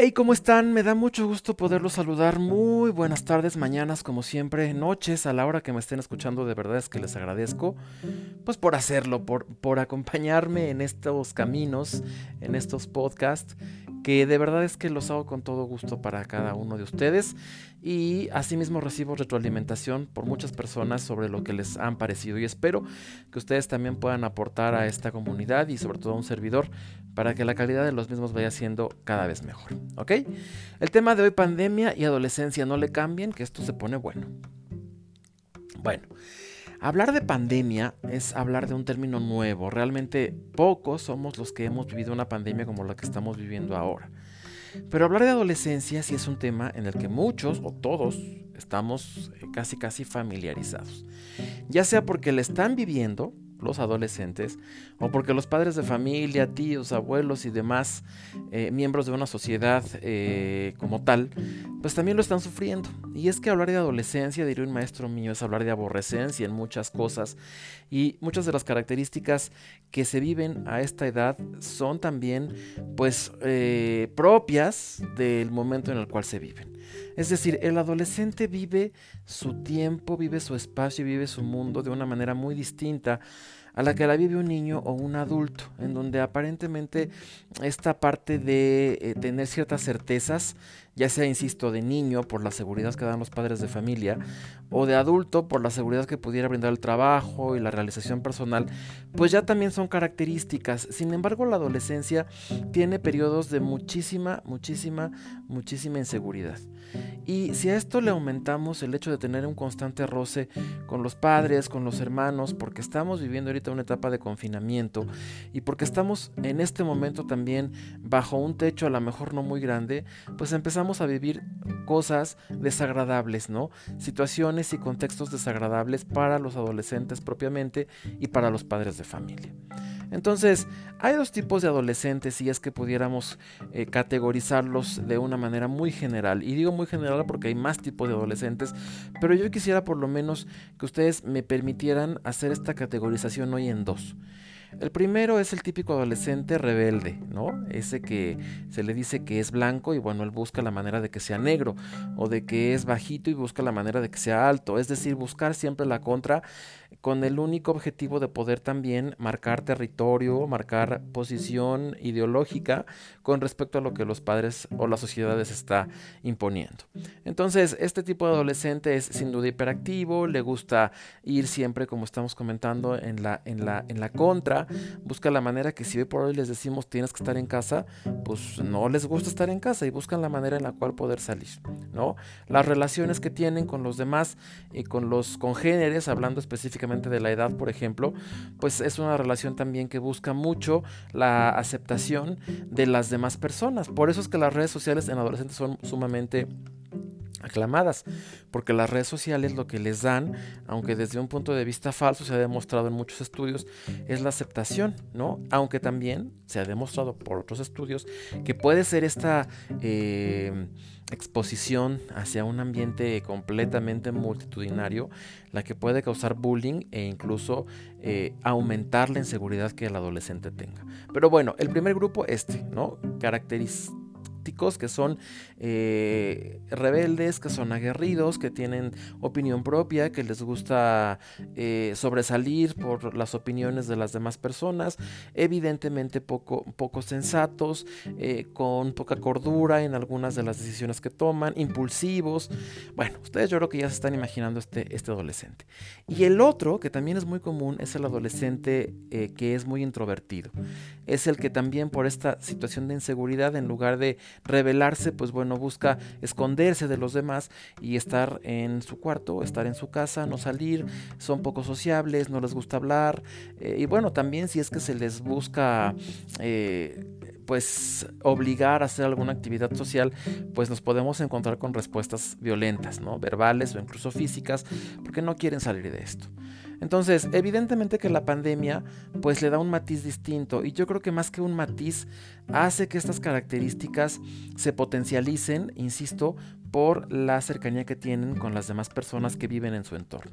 Hey, ¿cómo están? Me da mucho gusto poderlos saludar. Muy buenas tardes, mañanas, como siempre, noches, a la hora que me estén escuchando. De verdad es que les agradezco, pues por hacerlo, por, por acompañarme en estos caminos, en estos podcasts, que de verdad es que los hago con todo gusto para cada uno de ustedes. Y asimismo recibo retroalimentación por muchas personas sobre lo que les han parecido. Y espero que ustedes también puedan aportar a esta comunidad y sobre todo a un servidor para que la calidad de los mismos vaya siendo cada vez mejor. ¿Ok? El tema de hoy, pandemia y adolescencia, no le cambien, que esto se pone bueno. Bueno, hablar de pandemia es hablar de un término nuevo. Realmente pocos somos los que hemos vivido una pandemia como la que estamos viviendo ahora. Pero hablar de adolescencia sí es un tema en el que muchos o todos estamos eh, casi casi familiarizados. Ya sea porque la están viviendo los adolescentes, o porque los padres de familia, tíos, abuelos y demás eh, miembros de una sociedad eh, como tal, pues también lo están sufriendo. Y es que hablar de adolescencia, diría un maestro mío, es hablar de aborrecencia en muchas cosas. Y muchas de las características que se viven a esta edad son también, pues, eh, propias del momento en el cual se viven. Es decir, el adolescente vive su tiempo, vive su espacio, vive su mundo de una manera muy distinta a la que la vive un niño o un adulto, en donde aparentemente esta parte de eh, tener ciertas certezas ya sea, insisto, de niño por la seguridad que dan los padres de familia, o de adulto por la seguridad que pudiera brindar el trabajo y la realización personal, pues ya también son características. Sin embargo, la adolescencia tiene periodos de muchísima, muchísima, muchísima inseguridad. Y si a esto le aumentamos el hecho de tener un constante roce con los padres, con los hermanos, porque estamos viviendo ahorita una etapa de confinamiento y porque estamos en este momento también bajo un techo a lo mejor no muy grande, pues empezamos a vivir cosas desagradables, ¿no? Situaciones y contextos desagradables para los adolescentes propiamente y para los padres de familia. Entonces, hay dos tipos de adolescentes si es que pudiéramos eh, categorizarlos de una manera muy general. Y digo muy general porque hay más tipos de adolescentes, pero yo quisiera por lo menos que ustedes me permitieran hacer esta categorización hoy en dos. El primero es el típico adolescente rebelde, ¿no? Ese que se le dice que es blanco y bueno, él busca la manera de que sea negro, o de que es bajito y busca la manera de que sea alto, es decir, buscar siempre la contra con el único objetivo de poder también marcar territorio, marcar posición ideológica con respecto a lo que los padres o las sociedades está imponiendo. Entonces, este tipo de adolescente es sin duda hiperactivo, le gusta ir siempre, como estamos comentando, en la, en la, en la contra, busca la manera que si hoy por hoy les decimos tienes que estar en casa, pues no les gusta estar en casa y buscan la manera en la cual poder salir, ¿no? Las relaciones que tienen con los demás y con los congéneres, hablando específicamente de la edad, por ejemplo, pues es una relación también que busca mucho la aceptación de las demás personas. Por eso es que las redes sociales en adolescentes son sumamente aclamadas, porque las redes sociales lo que les dan, aunque desde un punto de vista falso se ha demostrado en muchos estudios, es la aceptación, ¿no? Aunque también se ha demostrado por otros estudios que puede ser esta eh, exposición hacia un ambiente completamente multitudinario, la que puede causar bullying e incluso eh, aumentar la inseguridad que el adolescente tenga. Pero bueno, el primer grupo, este, ¿no? Caracteriza que son eh, rebeldes, que son aguerridos, que tienen opinión propia, que les gusta eh, sobresalir por las opiniones de las demás personas, evidentemente poco, poco sensatos, eh, con poca cordura en algunas de las decisiones que toman, impulsivos. Bueno, ustedes yo creo que ya se están imaginando este, este adolescente. Y el otro, que también es muy común, es el adolescente que es muy introvertido. Es el que también por esta situación de inseguridad, en lugar de revelarse, pues bueno, busca esconderse de los demás y estar en su cuarto, estar en su casa, no salir, son poco sociables, no les gusta hablar eh, y bueno, también si es que se les busca... Eh, pues obligar a hacer alguna actividad social, pues nos podemos encontrar con respuestas violentas, ¿no? Verbales o incluso físicas, porque no quieren salir de esto. Entonces, evidentemente que la pandemia pues le da un matiz distinto y yo creo que más que un matiz hace que estas características se potencialicen, insisto, por la cercanía que tienen con las demás personas que viven en su entorno.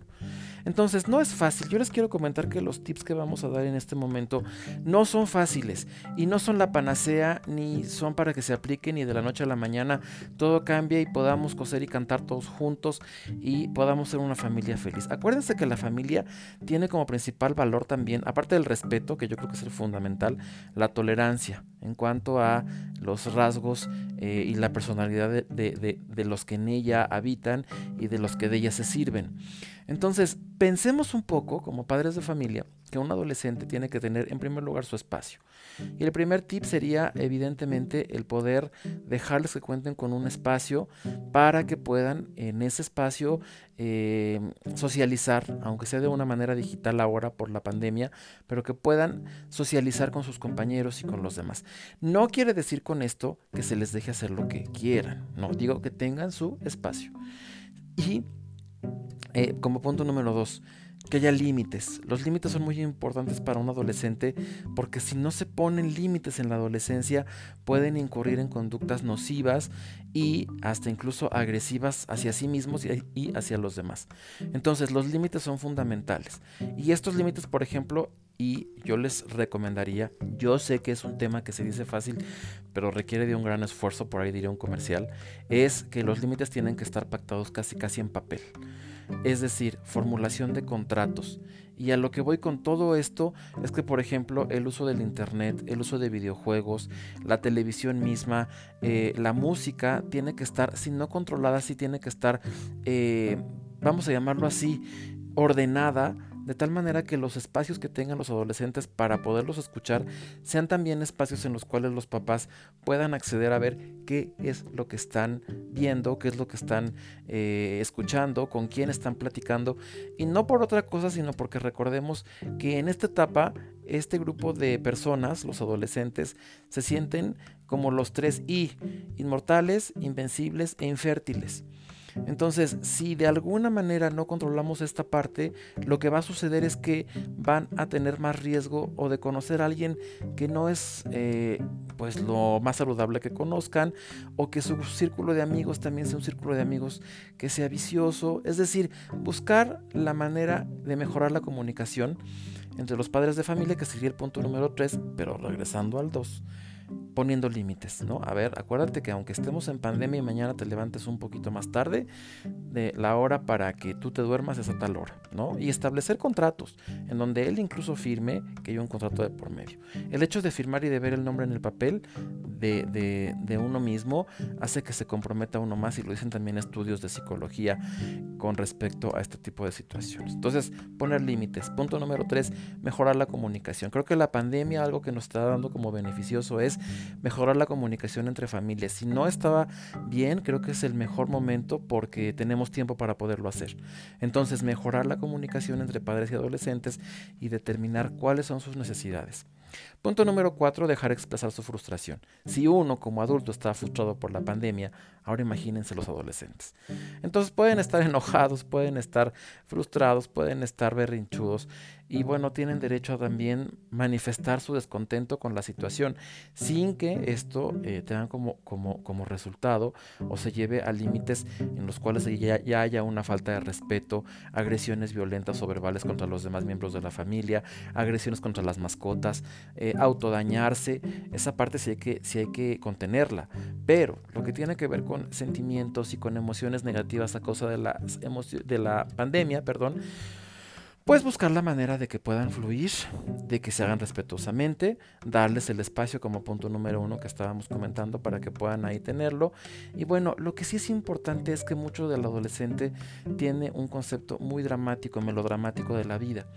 Entonces, no es fácil. Yo les quiero comentar que los tips que vamos a dar en este momento no son fáciles y no son la panacea ni son para que se apliquen y de la noche a la mañana todo cambie y podamos coser y cantar todos juntos y podamos ser una familia feliz. Acuérdense que la familia tiene como principal valor también, aparte del respeto, que yo creo que es el fundamental, la tolerancia en cuanto a los rasgos eh, y la personalidad de, los que en ella habitan y de los que de ella se sirven. Entonces, pensemos un poco, como padres de familia, que un adolescente tiene que tener en primer lugar su espacio. Y el primer tip sería, evidentemente, el poder dejarles que cuenten con un espacio para que puedan en ese espacio eh, socializar, aunque sea de una manera digital ahora por la pandemia, pero que puedan socializar con sus compañeros y con los demás. No quiere decir con esto que se les deje hacer lo que quieran, no, digo que tengan su espacio. Y eh, como punto número dos, que haya límites. Los límites son muy importantes para un adolescente porque si no se ponen límites en la adolescencia pueden incurrir en conductas nocivas y hasta incluso agresivas hacia sí mismos y hacia los demás. Entonces los límites son fundamentales. Y estos límites, por ejemplo, y yo les recomendaría, yo sé que es un tema que se dice fácil, pero requiere de un gran esfuerzo, por ahí diría un comercial, es que los límites tienen que estar pactados casi casi en papel es decir, formulación de contratos. Y a lo que voy con todo esto es que, por ejemplo, el uso del Internet, el uso de videojuegos, la televisión misma, eh, la música, tiene que estar, si no controlada, sí tiene que estar, eh, vamos a llamarlo así, ordenada de tal manera que los espacios que tengan los adolescentes para poderlos escuchar sean también espacios en los cuales los papás puedan acceder a ver qué es lo que están viendo, qué es lo que están eh, escuchando, con quién están platicando, y no por otra cosa, sino porque recordemos que en esta etapa este grupo de personas, los adolescentes, se sienten como los tres I, inmortales, invencibles e infértiles. Entonces, si de alguna manera no controlamos esta parte, lo que va a suceder es que van a tener más riesgo o de conocer a alguien que no es eh, pues lo más saludable que conozcan o que su círculo de amigos también sea un círculo de amigos que sea vicioso. Es decir, buscar la manera de mejorar la comunicación entre los padres de familia, que sería el punto número 3, pero regresando al 2 poniendo límites, ¿no? A ver, acuérdate que aunque estemos en pandemia y mañana te levantes un poquito más tarde, de la hora para que tú te duermas es a tal hora, ¿no? Y establecer contratos en donde él incluso firme que hay un contrato de por medio. El hecho de firmar y de ver el nombre en el papel de, de uno mismo hace que se comprometa uno más y lo dicen también estudios de psicología con respecto a este tipo de situaciones. Entonces, poner límites. Punto número tres, mejorar la comunicación. Creo que la pandemia algo que nos está dando como beneficioso es mejorar la comunicación entre familias. Si no estaba bien, creo que es el mejor momento porque tenemos tiempo para poderlo hacer. Entonces, mejorar la comunicación entre padres y adolescentes y determinar cuáles son sus necesidades. Punto número cuatro, dejar expresar su frustración. Si uno como adulto está frustrado por la pandemia, ahora imagínense los adolescentes. Entonces pueden estar enojados, pueden estar frustrados, pueden estar berrinchudos y bueno, tienen derecho a también manifestar su descontento con la situación sin que esto eh, tenga como, como, como, resultado o se lleve a límites en los cuales ya, haya una falta de respeto, agresiones violentas o verbales contra los demás miembros de la familia, agresiones contra las mascotas, eh, autodañarse, esa parte sí hay, que, sí hay que contenerla, pero lo que tiene que ver con sentimientos y con emociones negativas a causa de la, de la pandemia, perdón, pues buscar la manera de que puedan fluir, de que se hagan respetuosamente, darles el espacio como punto número uno que estábamos comentando para que puedan ahí tenerlo. Y bueno, lo que sí es importante es que mucho del adolescente tiene un concepto muy dramático, melodramático de la vida.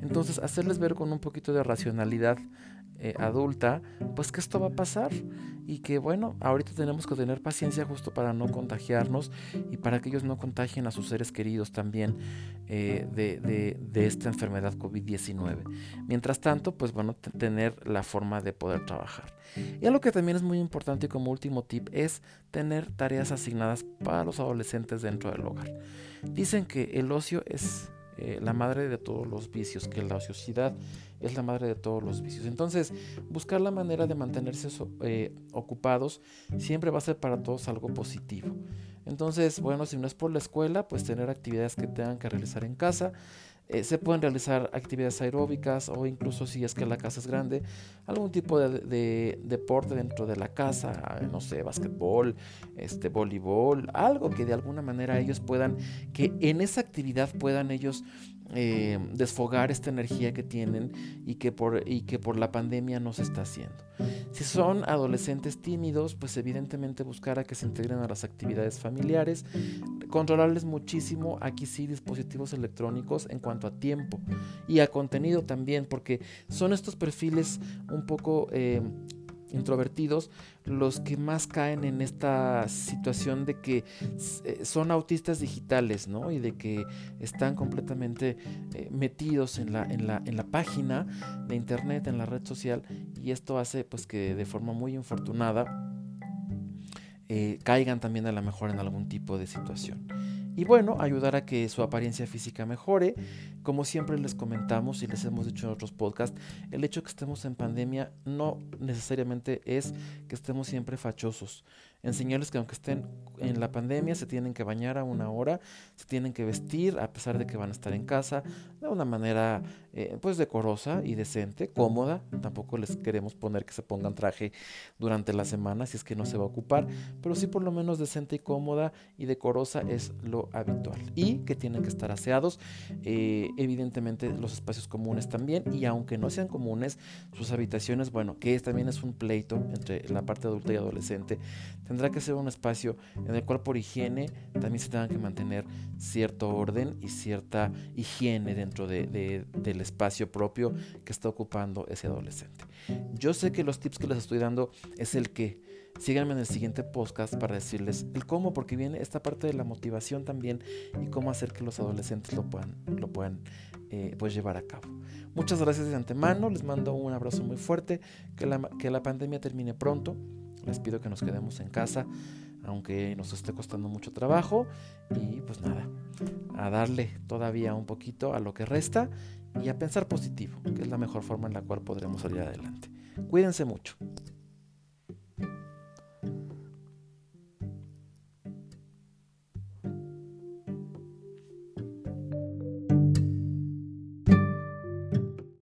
Entonces, hacerles ver con un poquito de racionalidad eh, adulta, pues que esto va a pasar y que bueno, ahorita tenemos que tener paciencia justo para no contagiarnos y para que ellos no contagien a sus seres queridos también eh, de, de, esta enfermedad COVID-19. Mientras tanto, pues bueno, tener la forma de poder trabajar. Y algo que también es muy importante como último tip es tener tareas asignadas para los adolescentes dentro del hogar. Dicen que el ocio es eh, la madre de todos los vicios, que la ociosidad es la madre de todos los vicios. Entonces, buscar la manera de mantenerse eh, ocupados siempre va a ser para todos algo positivo. Entonces, bueno, si no es por la escuela, pues tener actividades que tengan que realizar en casa, Eh, se pueden realizar actividades aeróbicas o incluso si es que la casa es grande, algún tipo de, deporte dentro de la casa, no sé, basquetbol, este, voleibol, algo que de alguna manera ellos puedan, que en esa actividad puedan ellos eh, desfogar esta energía que tienen y que, por, y que por la pandemia no se está haciendo. Si son adolescentes tímidos, pues evidentemente buscar a que se integren a las actividades familiares, controlarles muchísimo aquí sí dispositivos electrónicos en cuanto a tiempo y a contenido también, porque son estos perfiles un poco... Eh, introvertidos los que más caen en esta situación de que eh, son autistas digitales, ¿no? Y de que están completamente eh, metidos en la, en, la, en la página de internet, en la red social, y esto hace pues que de forma muy infortunada eh, caigan también a lo mejor en algún tipo de situación. Y bueno, ayudar a que su apariencia física mejore. Como siempre les comentamos y les hemos dicho en otros podcasts, el hecho de que estemos en pandemia no necesariamente es que estemos siempre fachosos enseñarles que aunque estén en la pandemia se tienen que bañar a una hora, se tienen que vestir a pesar de que van a estar en casa de una manera eh, pues decorosa y decente, cómoda. Tampoco les queremos poner que se pongan traje durante la semana si es que no se va a ocupar, pero sí por lo menos decente y cómoda y decorosa es lo habitual. Y que tienen que estar aseados, eh, evidentemente los espacios comunes también y aunque no sean comunes, sus habitaciones, bueno, que también es un pleito entre la parte adulta y adolescente tendrá que ser un espacio en el cual por higiene también se tenga que mantener cierto orden y cierta higiene dentro del espacio propio que está ocupando ese adolescente. Yo sé que los tips que les estoy dando es el que. Síganme en el siguiente podcast para decirles el cómo, porque viene esta parte de la motivación también y cómo hacer que los adolescentes lo puedan, lo puedan eh, pues llevar a cabo. Muchas gracias de antemano, les mando un abrazo muy fuerte, que la, que la pandemia termine pronto les pido que nos quedemos en casa, aunque nos esté costando mucho trabajo. Y pues nada, a darle todavía un poquito a lo que resta y a pensar positivo, que es la mejor forma en la cual podremos salir adelante. Cuídense mucho.